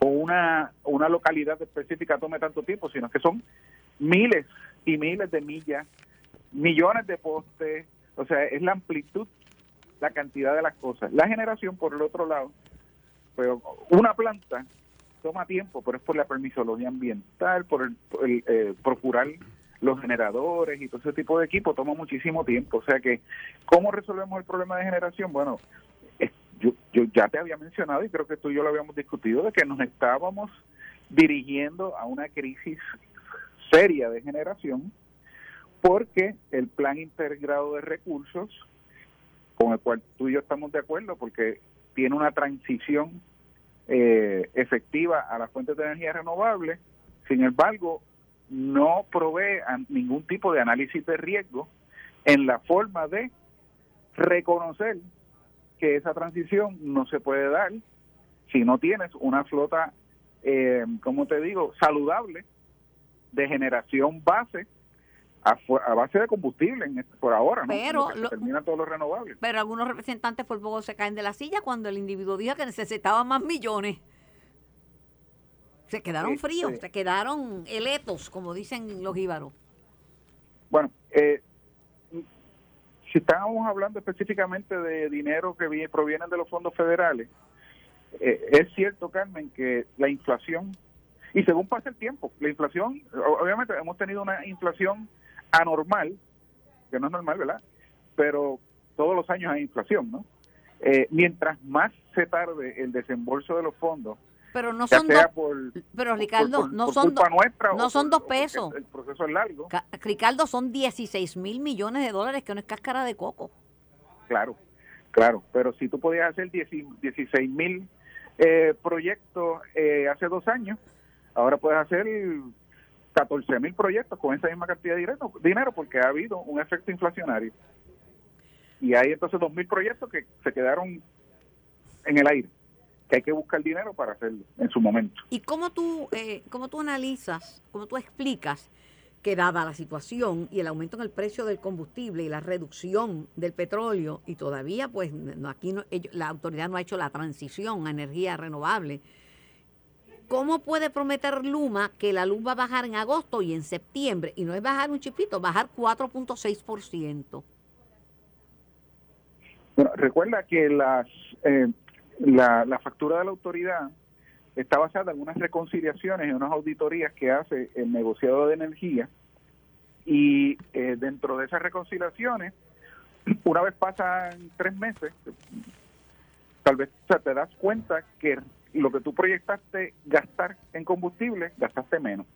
o una, una localidad específica tome tanto tiempo, sino que son miles y miles de millas, millones de postes, o sea, es la amplitud la cantidad de las cosas. La generación, por el otro lado, pero una planta toma tiempo, pero es por la permisología ambiental, por el, eh, procurar los generadores y todo ese tipo de equipo toma muchísimo tiempo. O sea que, ¿cómo resolvemos el problema de generación? Bueno, yo, ya te había mencionado y creo que tú y yo lo habíamos discutido de que nos estábamos dirigiendo a una crisis seria de generación porque el plan integrado de recursos con el cual tú y yo estamos de acuerdo porque tiene una transición eh, efectiva a las fuentes de energía renovable. Sin embargo, no provee a ningún tipo de análisis de riesgo en la forma de reconocer que esa transición no se puede dar si no tienes una flota, eh, como te digo, saludable de generación base a, base de combustible en este, por ahora, ¿no? Pero terminan todos los renovables. Pero algunos representantes por poco se caen de la silla cuando el individuo dijo que necesitaba más millones. Se quedaron fríos, se quedaron eletos, como dicen los íbaros. Bueno, eh, si estábamos hablando específicamente de dinero que proviene de los fondos federales, eh, es cierto, Carmen, que la inflación, y según pasa el tiempo, la inflación, obviamente hemos tenido una inflación anormal, que no es normal, ¿verdad? Pero todos los años hay inflación, ¿no? Eh, mientras más se tarde el desembolso de los fondos, pero no son dos, pero Ricardo, no son no son dos pesos. El, proceso es largo. Ricardo, son 16 mil millones de dólares, que no es cáscara de coco. Claro, claro, pero si tú podías hacer 16 mil eh, proyectos eh, hace dos años, ahora puedes hacer 14 mil proyectos con esa misma cantidad de dinero, dinero porque ha habido un efecto inflacionario. Y hay entonces dos mil proyectos que se quedaron en el aire, que hay que buscar dinero para hacerlo en su momento. ¿Y cómo tú, eh, cómo tú analizas, cómo tú explicas que dada la situación y el aumento en el precio del combustible y la reducción del petróleo, y todavía pues no, aquí no, la autoridad no ha hecho la transición a energía renovable, ¿Cómo puede prometer Luma que la luz va a bajar en agosto y en septiembre? Y no es bajar un chipito, bajar 4.6%. Bueno, recuerda que las, eh, la, la factura de la autoridad está basada en unas reconciliaciones y unas auditorías que hace el negociado de energía y eh, dentro de esas reconciliaciones, una vez pasan tres meses, tal vez te das cuenta que lo que tú proyectaste gastar en combustible, gastaste menos.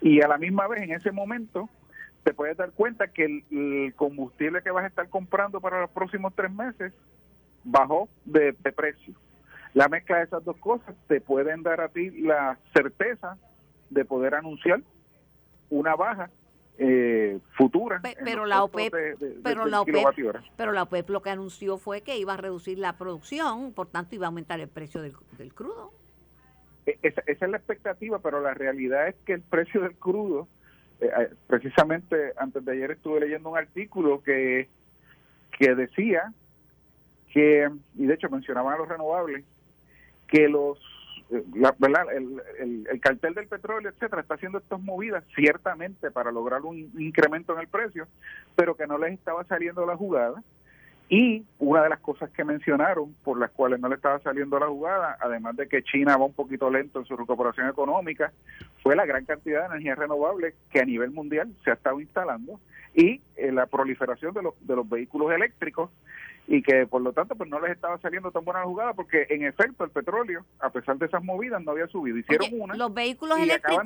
Y a la misma vez, en ese momento, te puedes dar cuenta que el, combustible que vas a estar comprando para los próximos tres meses bajó de, precio. La mezcla de esas dos cosas te pueden dar a ti la certeza de poder anunciar una baja eh, futura. pero la OPEP, pero la OPEP, pero la OPEP lo que anunció fue que iba a reducir la producción, por tanto iba a aumentar el precio del, crudo. E, esa, es la expectativa, pero la realidad es que el precio del crudo, eh, eh, precisamente antes de ayer estuve leyendo un artículo que, que decía que, y de hecho mencionaban a los renovables, que los la, ¿verdad? El, el, cartel del petróleo, etcétera, está haciendo estas movidas ciertamente para lograr un incremento en el precio, pero que no les estaba saliendo la jugada. Y una de las cosas que mencionaron por las cuales no le estaba saliendo la jugada, además de que China va un poquito lento en su recuperación económica, fue la gran cantidad de energía renovable que a nivel mundial se ha estado instalando y eh, la proliferación de los, de los vehículos eléctricos y que por lo tanto pues no les estaba saliendo tan buena la jugada porque en efecto el petróleo a pesar de esas movidas no había subido. Hicieron una los vehículos eléctricos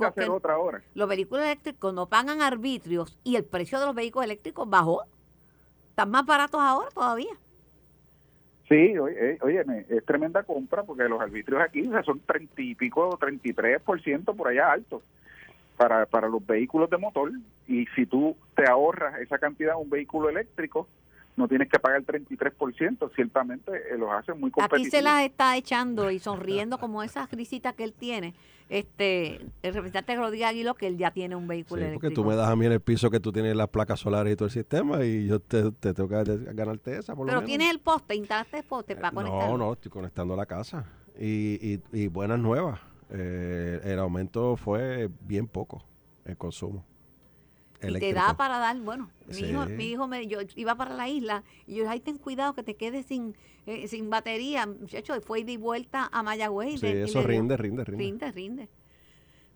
los vehículos eléctricos no pagan arbitrios y el precio de los vehículos eléctricos bajó. Están más baratos ahora todavía Sí, oye, oye, es tremenda compra porque los arbitrios aquí son treinta y pico, 33 por ciento por allá altos para, para los vehículos de motor. Y si tú te ahorras esa cantidad en un vehículo eléctrico, no tienes que pagar el 33%, ciertamente eh, los hace muy competitivos. Aquí se las está echando y sonriendo como esas risitas que él tiene. Este, el representante Rodríguez Aguilo, que él ya tiene un vehículo sí, porque tú me das a mí en el piso que tú tienes las placas solares y todo el sistema y yo te, tengo que ganarte esa, por Pero lo tienes el poste, instalaste el poste para conectar. No, no, estoy conectando la casa. Y, y, buenas nuevas. Eh, el aumento fue bien poco, el consumo. Y te da para dar, bueno, mi hijo, mi hijo me, yo iba para la isla y yo dije, ten cuidado que te quedes sin, eh, sin batería. Muchacho, fue de vuelta a Mayagüez. Sí, eso rinde, rinde, rinde. Rinde, rinde.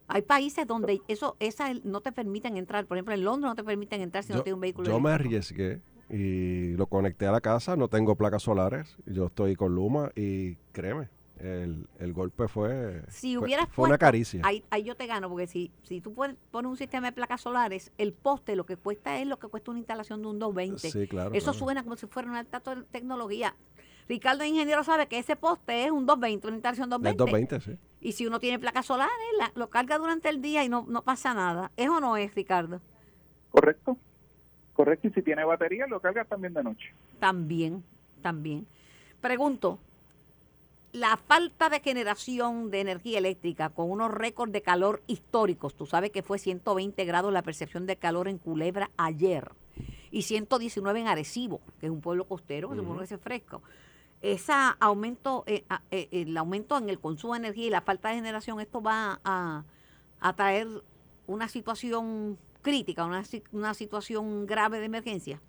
Hay países donde eso esa no te permiten entrar. Por ejemplo, en Londres no te permiten entrar si no tienes un vehículo. Yo me arriesgué y lo conecté a la casa. No tengo placas solares. Yo estoy con Luma y créeme, el, el golpe fue, si hubieras fue, una caricia. Ahí, ahí, yo te gano, porque si, si tú pones un sistema de placas solares, el poste lo que cuesta es lo que cuesta una instalación de un 220. Sí, claro, Eso suena como si fuera una alta tecnología. Ricardo Ingeniero sabe que ese poste es un 220, una instalación Es 220. 220, sí. Y si uno tiene placas solares, la- lo carga durante el día y no, no pasa nada. ¿Es o no es, Ricardo? Correcto. Correcto. Y si tiene batería, lo carga también de noche. También, también. Pregunto, la falta de generación de energía eléctrica con unos récords de calor históricos, tú sabes que fue 120 grados la percepción de calor en Culebra ayer y 119 en Arecibo, que es un pueblo costero, que supone que es fresco. Ese aumento, eh, eh, el aumento en el consumo de energía y la falta de generación, esto va a, a traer una situación crítica, una situación grave de emergencia.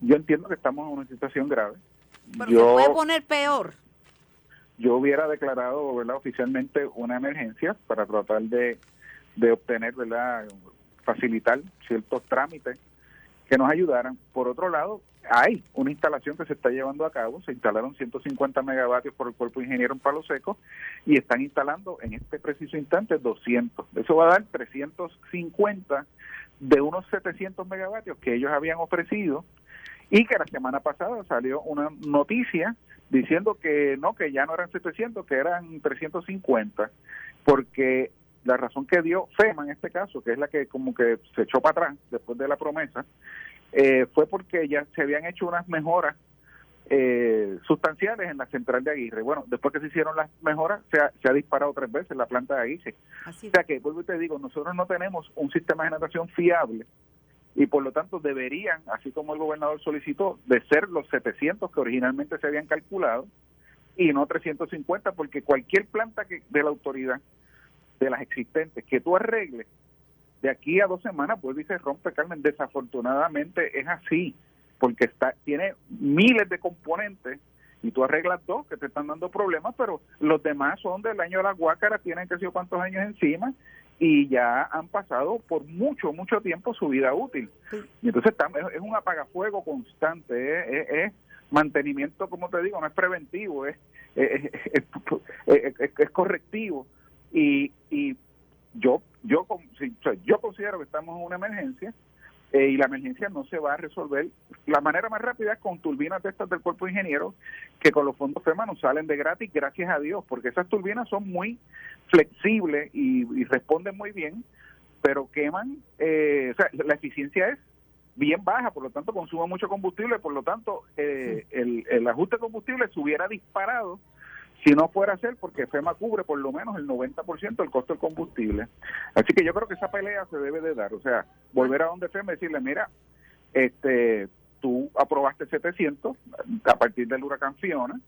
Yo entiendo que estamos en una situación grave. Pero se yo, puede poner peor. yo hubiera declarado ¿verdad? oficialmente una emergencia para tratar de, de obtener, ¿verdad? facilitar ciertos trámites que nos ayudaran. Por otro lado, hay una instalación que se está llevando a cabo, se instalaron 150 megavatios por el cuerpo de ingeniero en Palo Seco y están instalando en este preciso instante 200. Eso va a dar 350 de unos 700 megavatios que ellos habían ofrecido y que la semana pasada salió una noticia diciendo que no, que ya no eran 700, que eran 350, porque la razón que dio FEMA en este caso, que es la que como que se echó para atrás después de la promesa, eh, fue porque ya se habían hecho unas mejoras eh, sustanciales en la central de Aguirre. Bueno, después que se hicieron las mejoras, se ha, se ha disparado tres veces la planta de Aguirre. Así O sea que, vuelvo y te digo, nosotros no tenemos un sistema de generación fiable y por lo tanto deberían, así como el gobernador solicitó, de ser los 700 que originalmente se habían calculado y no 350, porque cualquier planta que de la autoridad, de las existentes, que tú arregles, de aquí a dos semanas vuelve y se rompe, Carmen. Desafortunadamente es así, porque está tiene miles de componentes y tú arreglas dos que te están dando problemas, pero los demás son del año de la guácara, tienen que yo cuántos años encima y ya han pasado por mucho, mucho tiempo su vida útil. Sí. Y entonces es- un apagafuego constante, ¿eh? es, es mantenimiento, como te digo, no es preventivo, es, es, es- es- es- es correctivo. Y, y yo yo yo considero que estamos en una emergencia eh, y la emergencia no se va a resolver. La manera más rápida es con turbinas de estas del cuerpo de ingenieros que con los fondos FEMA nos salen de gratis, gracias a Dios, porque esas turbinas son muy flexibles y, y responden muy bien, pero queman, eh, o sea, la eficiencia es bien baja, por lo tanto consume mucho combustible, por lo tanto eh, el, el ajuste de combustible se hubiera disparado si no fuera a ser porque FEMA cubre por lo menos el 90% del costo del combustible. Así que yo creo que esa pelea se debe de dar, o sea, volver a donde FEMA y decirle, mira, este tú aprobaste 700 a partir del huracán Fiona,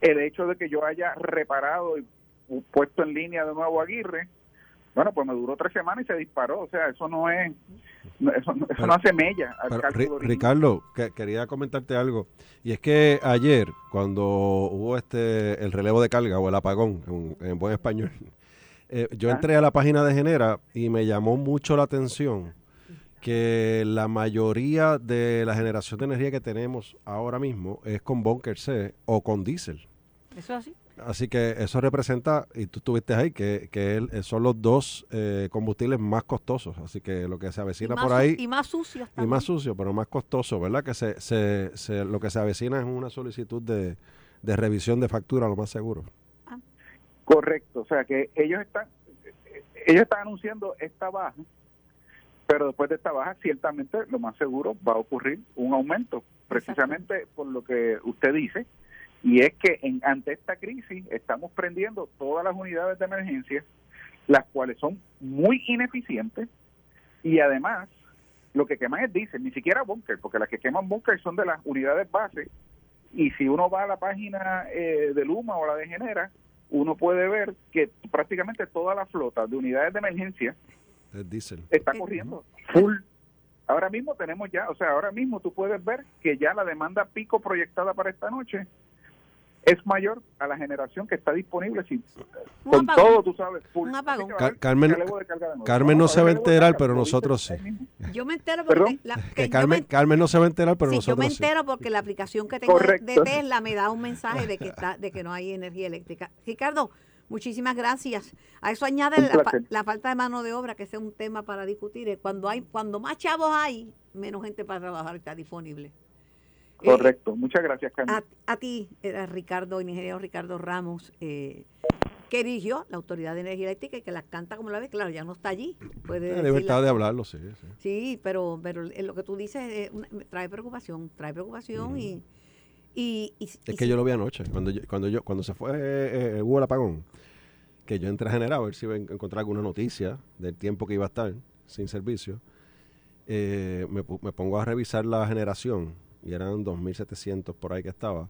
el hecho de que yo haya reparado y puesto en línea de nuevo Aguirre, bueno, pues me duró tres semanas y se disparó, o sea, eso no es, eso, no- eso Pero- no hace mella al Pero. Ricardo, que- quería comentarte algo. Y es que ayer, cuando hubo este el relevo de carga o el apagón, en, en buen español, eh, yo Ah. entré a la página de Genera y me llamó mucho la atención que la mayoría de la generación de energía que tenemos ahora mismo es con bunker C o con diésel. Eso es así. Así que eso representa, y tú estuviste ahí, que, que él- son los dos eh, combustibles más costosos. Así que lo que se avecina más por ahí... Y más sucios Y más sucio, pero más costoso, ¿verdad? Que se, se, se- lo que se avecina es una solicitud de, de revisión de factura, lo más seguro. Correcto, o sea que ellos están ellos están anunciando esta baja, pero después de esta baja ciertamente lo más seguro va a ocurrir un aumento, precisamente por lo que usted dice, y es que en, ante esta crisis estamos prendiendo todas las unidades de emergencia, las cuales son muy ineficientes y además lo que queman es diésel, ni siquiera búnker, porque las que queman búnker son de las unidades base y si uno va a la página eh, de Luma o la de Genera, uno puede ver que prácticamente toda la flota de unidades de emergencia está corriendo full. Ahora mismo tenemos ya, o sea, ahora mismo tú puedes ver que ya la demanda pico proyectada para esta noche es mayor a la generación que está disponible si, Un con apagón. todo, tú sabes, full. Un apagón. Car- Carmen-. Carmen No, se va a enterar, pero nosotros sí. Yo me entero porque, la, Que Carmen, me- Carmen no se va a enterar, pero sí, yo me nosotros sí. entero porque la aplicación que tengo de, de Correcto. Tesla me da un mensaje de que está, de que no hay energía eléctrica. Ricardo, muchísimas gracias. A eso añade la, la falta de mano de obra, que ese es un tema para discutir. Eh, Cuando hay, cuando más chavos hay, menos gente para trabajar está disponible. Correcto. Muchas gracias, Carmen. A, a ti, era Ricardo, ingeniero Ricardo Ramos, eh, que erigió la Autoridad de Energía Eléctrica y que la canta como la ves, claro, ya no está allí. Puede La libertad de hablarlo, sí. sí. Sí, pero, pero eh, lo que tú dices eh, una- trae preocupación, trae preocupación y, y, y- Es y que yo lo vi anoche, cuando yo, cuando yo, cuando se fue, eh, eh, hubo el apagón, que yo entré a generar a ver si iba a en- encontrar alguna noticia del tiempo que iba a estar sin servicio. Eh, me, pu- me pongo a revisar la generación y eran 2.700 por ahí que estaba.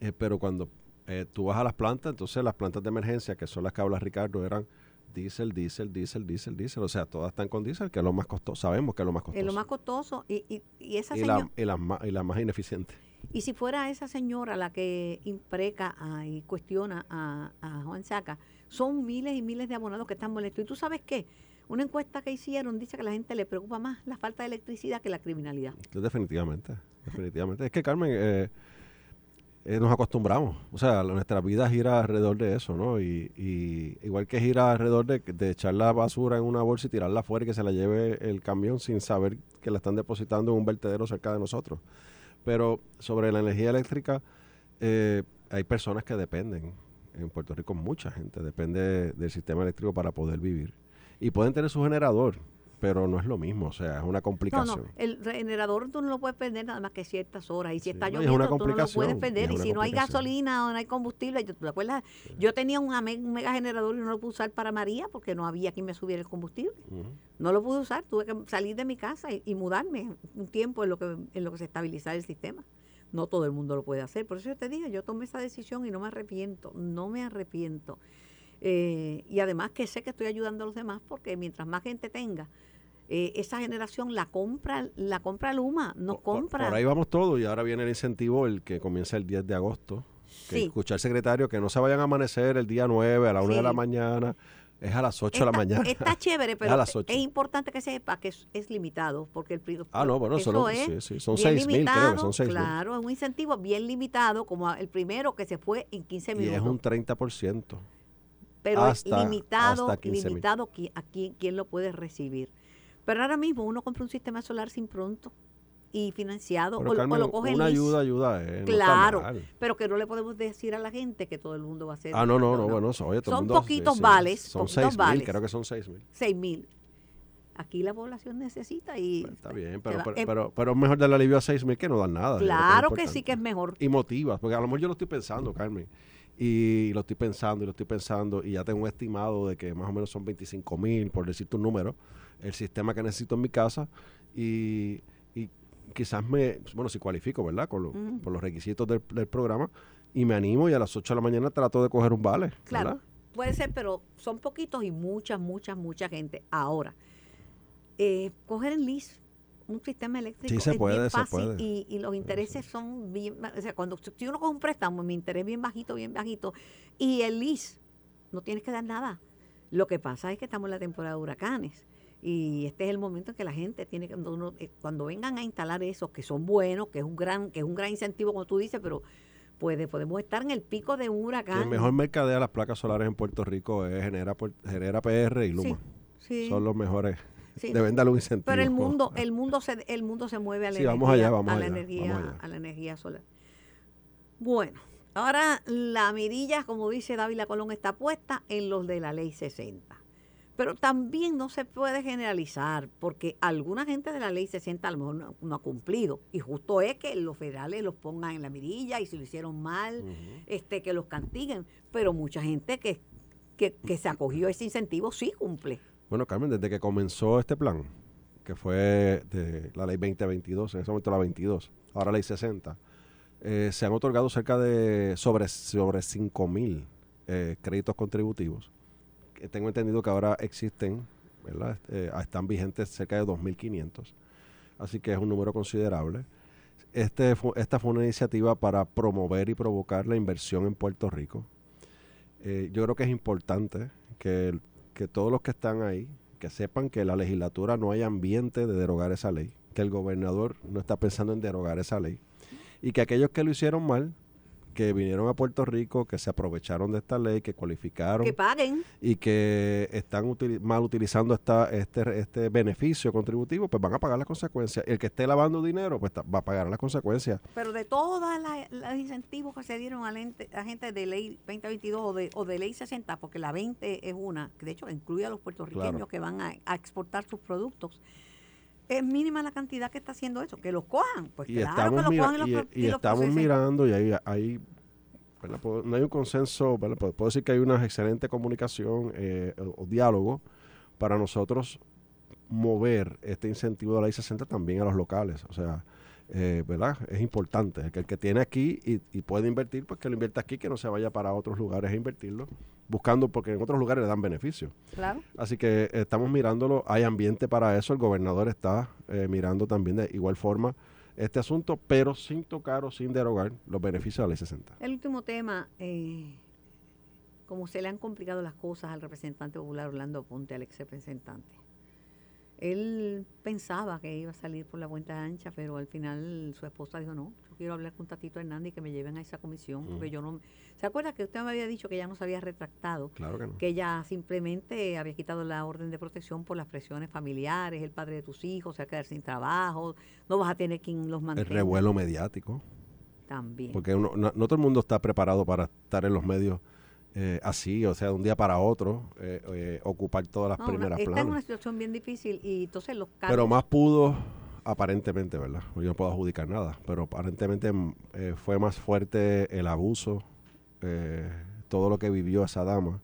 Eh, pero cuando eh, tú vas a las plantas, entonces las plantas de emergencia, que son las que habla Ricardo, eran diésel, diésel, diésel, diésel, diésel. O sea, todas están con diésel, que es lo más costoso. Sabemos que es lo más costoso. es lo más costoso y, y, y esa y, señora, la, y, la más, y la más ineficiente. y si fuera esa señora la que impreca a- y cuestiona a, a Juan Saca, son miles y miles de abonados que están molestos. ¿Y tú sabes qué? Una encuesta que hicieron dice que a la gente le preocupa más la falta de electricidad que la criminalidad. Entonces, definitivamente, definitivamente. Es que Carmen, eh, eh, nos acostumbramos. O sea, nuestra vida gira alrededor de eso, ¿no? Y, y igual que gira alrededor de, de echar la basura en una bolsa y tirarla afuera y que se la lleve el camión sin saber que la están depositando en un vertedero cerca de nosotros. Pero sobre la energía eléctrica, eh, hay personas que dependen. En Puerto Rico mucha gente depende del sistema eléctrico para poder vivir. Y pueden tener su generador, pero no es lo mismo. O sea, es una complicación. no, el generador tú no lo puedes prender nada más que ciertas horas. Y si Sí, está es lloviendo, una tú no lo puedes prender. y es si no hay gasolina o no hay combustible, yo- ¿te acuerdas? Yo tenía un, mega generador y no lo pude usar para María porque no había quien me subiera el combustible. No lo pude usar, tuve que salir de mi casa y, y mudarme un tiempo en lo que en lo que se estabilizara el sistema. No todo el mundo lo puede hacer. Por eso yo te dije, yo tomé esa decisión y no me arrepiento, no me arrepiento. Eh, y además que sé que estoy ayudando a los demás porque mientras más gente tenga, eh, esa generación la compra, la compra Luma, nos Por- compra. Por, ahí vamos todos y ahora viene el incentivo, el que comienza el 10 de agosto. Que Sí. Escuchar al secretario que no se vayan a amanecer el día 9 a la 1 de la mañana, es a las 8 de la mañana. Está chévere, pero es importante que sepa que es, es limitado, porque el pri- Ah, no, bueno, eso solo- es sí, sí, son bien 6.000, creo que son 6.000. Claro, es un incentivo bien limitado, como el primero que se fue en 15 y minutos. es un 30%. Pero es hasta- limitado, hasta 15.000. limitado a quién, quién lo puede recibir. Pero ahora mismo uno compra un sistema solar sin pronto y financiado, Pero o, lo- o Carmen, lo coge una ayuda, ayuda está Claro, pero que no le podemos decir a la gente que todo el mundo va a hacer. Ah, no, no, no, bueno, eso, oye, todo el Son mundo- poquitos sí, vales, Son poquitos 6 mil, vales. creo que son 6 mil. 6 mil. Aquí la población necesita y... Pues Está bien, pero, pero, eh, pero, pero es mejor darle alivio a 6 mil que no dar nada. Claro es que sí que es mejor. y motivas, porque a lo mejor yo lo estoy pensando, Carmen, y lo estoy pensando y lo estoy pensando, y ya tengo un estimado de que más o menos son 25 mil, por decirte un número, el sistema que necesito en mi casa, y, y quizás me, bueno, si cualifico, ¿verdad? Con lo- por los requisitos del, del programa, y me animo y a las 8 de la mañana trato de coger un vale, Claro, ¿verdad? puede ser, pero son poquitos y mucha, mucha, mucha gente. Ahora, eh, coger en lease un sistema eléctrico Sí, se es puede, bien se fácil puede. Y, y los intereses son bien, o sea, cuando si uno coge un préstamo, mi interés bien bajito, bien bajito, y el lease, no tienes que dar nada. Lo que pasa es que estamos en la temporada de huracanes. Y este es el momento en que la gente tiene que, cuando, uno- eh, cuando vengan a instalar esos que son buenos, que es un gran, que es un gran incentivo, como tú dices, pero puede, podemos estar en el pico de un huracán. El mejor mercadea las placas solares en Puerto Rico es Genera, Genera PR y Luma. Sí. Son los mejores. Sí. Deben darle un incentivo. Pero el mundo, el mundo se, el mundo se mueve a la Sí, energía, vamos allá, vamos a la allá, energía, vamos allá. a la energía solar. Bueno, ahora la mirilla, como dice Dávila Colón, está puesta en los de la ley 60. Pero también no se puede generalizar, porque alguna gente de la ley 60 a lo mejor no, no ha cumplido. Y justo es que los federales los pongan en la mirilla y si lo hicieron mal, este, que los castiguen. Pero mucha gente que, que, que se acogió a ese incentivo sí cumple. Bueno, Carmen, desde que comenzó este plan, que fue la ley 2022, en ese momento la 22, ahora ley 60, eh, se han otorgado cerca de sobre, sobre 5 mil eh, créditos contributivos. Que tengo entendido que ahora existen, ¿verdad? Eh, están vigentes cerca de 2.500. Así que es un número considerable. Este esta fue una iniciativa para promover y provocar la inversión en Puerto Rico. Eh, yo creo que es importante que, el- que todos los que están ahí, que sepan que la legislatura no hay ambiente de derogar esa ley, que el gobernador no está pensando en derogar esa ley y que aquellos que lo hicieron mal, que vinieron a Puerto Rico, que se aprovecharon de esta ley, que cualificaron Que paguen. y que están mal utilizando esta, este, este beneficio contributivo, pues van a pagar las consecuencias. El que esté lavando dinero, pues va a pagar las consecuencias. Pero de todos los incentivos que se dieron a la a gente de ley 2022 o de, o de ley 60, porque la 20 es una, que de hecho incluye a los puertorriqueños Claro. que van a, a exportar sus productos, es mínima la cantidad que está haciendo eso. Que los cojan. Pues y claro estamos, que los cojan y los, y- y y estamos mirando y ahí. Puedo- no hay un consenso, ¿verdad? puedo, puedo decir que hay una excelente comunicación eh, o, o diálogo para nosotros mover este incentivo de la ley 60 también a los locales. O sea, eh, ¿verdad? Es importante que el que tiene aquí y, y puede invertir, pues que lo invierta aquí, que no se vaya para otros lugares a invertirlo, buscando, porque en otros lugares le dan beneficio. Claro. Así que eh, estamos mirándolo, hay ambiente para eso, el gobernador está eh, mirando también de igual forma este asunto, pero sin tocar o sin derogar los beneficios de la ley 60. El último tema, eh, como se le han complicado las cosas al representante popular Orlando Ponte, al ex representante. Él pensaba que iba a salir por la cuenta ancha, pero al final su esposa dijo, no, yo quiero hablar con Tatito Hernández y que me lleven a esa comisión, porque Mm. yo no... ¿Se acuerda que usted me había dicho que ella no se había retractado? Claro que no. que ella simplemente había quitado la orden de protección por las presiones familiares, el padre de tus hijos se va a quedar sin trabajo, no vas a tener quien los El mantenga. revuelo mediático, También. porque uno- no, no todo el mundo está preparado para estar en los medios eh, así, o sea, de un día para otro, eh, eh, ocupar todas las No, una- primeras está en una situación bien difícil y entonces los cargos... Pero más pudo, aparentemente, ¿verdad? Yo no puedo adjudicar nada, pero aparentemente mm, fue más fuerte el abuso, todo lo que vivió esa dama,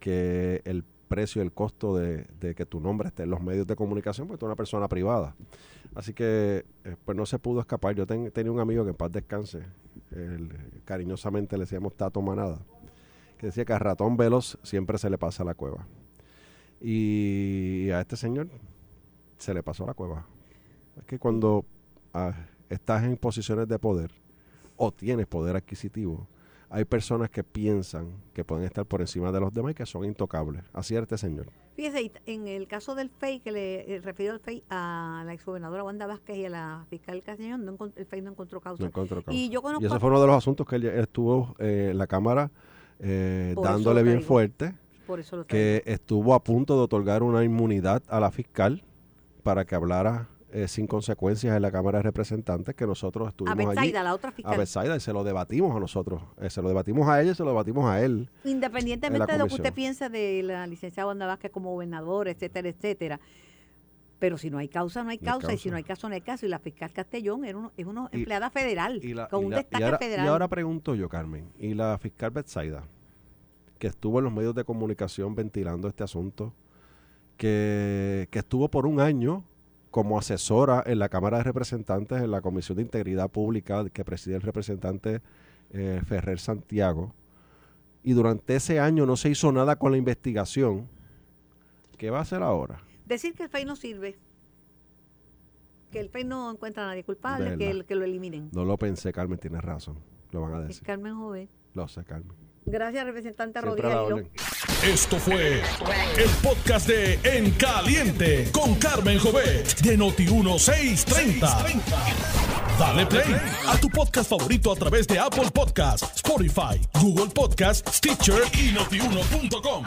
que el precio, el costo de, de que tu nombre esté en los medios de comunicación, porque tú eres una persona privada. Así que, pues no se pudo escapar. Yo ten- tenía un amigo que en paz descanse, el- cariñosamente le decíamos Tato Manada, que decía que a ratón veloz siempre se le pasa la cueva. Y a este señor se le pasó la cueva. Es que cuando ah, estás en posiciones de poder o tienes poder adquisitivo, hay personas que piensan que pueden estar por encima de los demás y que son intocables. Así era este señor. Fíjese, en el caso del FEI, que le eh, refirió el FEI a la exgobernadora Wanda Vázquez y a la fiscal Castellón, no el FEI no encontró causa. No encontró causa. Y yo conozco Y ese fue uno de los asuntos que él estuvo eh, en la Cámara eh, dándole bien fuerte, por eso lo que estuvo a punto de otorgar una inmunidad a la fiscal para que hablara eh, sin consecuencias en la Cámara de Representantes, que nosotros a estuvimos allí. Betsaida, la otra a fiscal. Betsaida y se lo debatimos a nosotros. Eh, se lo debatimos a ella y se lo debatimos a él. Independientemente de lo que usted piense de la licenciada Wanda Vázquez como gobernadora, etcétera, etcétera. Pero si no hay causa, no hay No hay causa, y si no hay caso, no hay caso. Y la fiscal Castellón era uno, es una Y- empleada federal, Y, la- con un la- y destaque ahora, federal. y ahora pregunto yo, Carmen, y la fiscal Betsaida, que estuvo en los medios de comunicación ventilando este asunto, que, que estuvo por un año como asesora en la Cámara de Representantes, en la Comisión de Integridad Pública que preside el representante eh, Ferrer Santiago, y durante ese año no se hizo nada con la investigación, ¿qué va a hacer ahora? Decir que el FEI no sirve, que el FEI no encuentra a nadie culpable, que, el- que lo eliminen. No lo pensé, Carmen, tienes razón, lo van a Es decir. Carmen Joven. Lo sé, Carmen. Gracias, representante Rodríguez. Esto fue el podcast de En Caliente con Carmen Jovet de Noti1630. Dale play a tu podcast favorito a través de Apple Podcasts, Spotify, Google Podcasts, Stitcher y notiuno.com.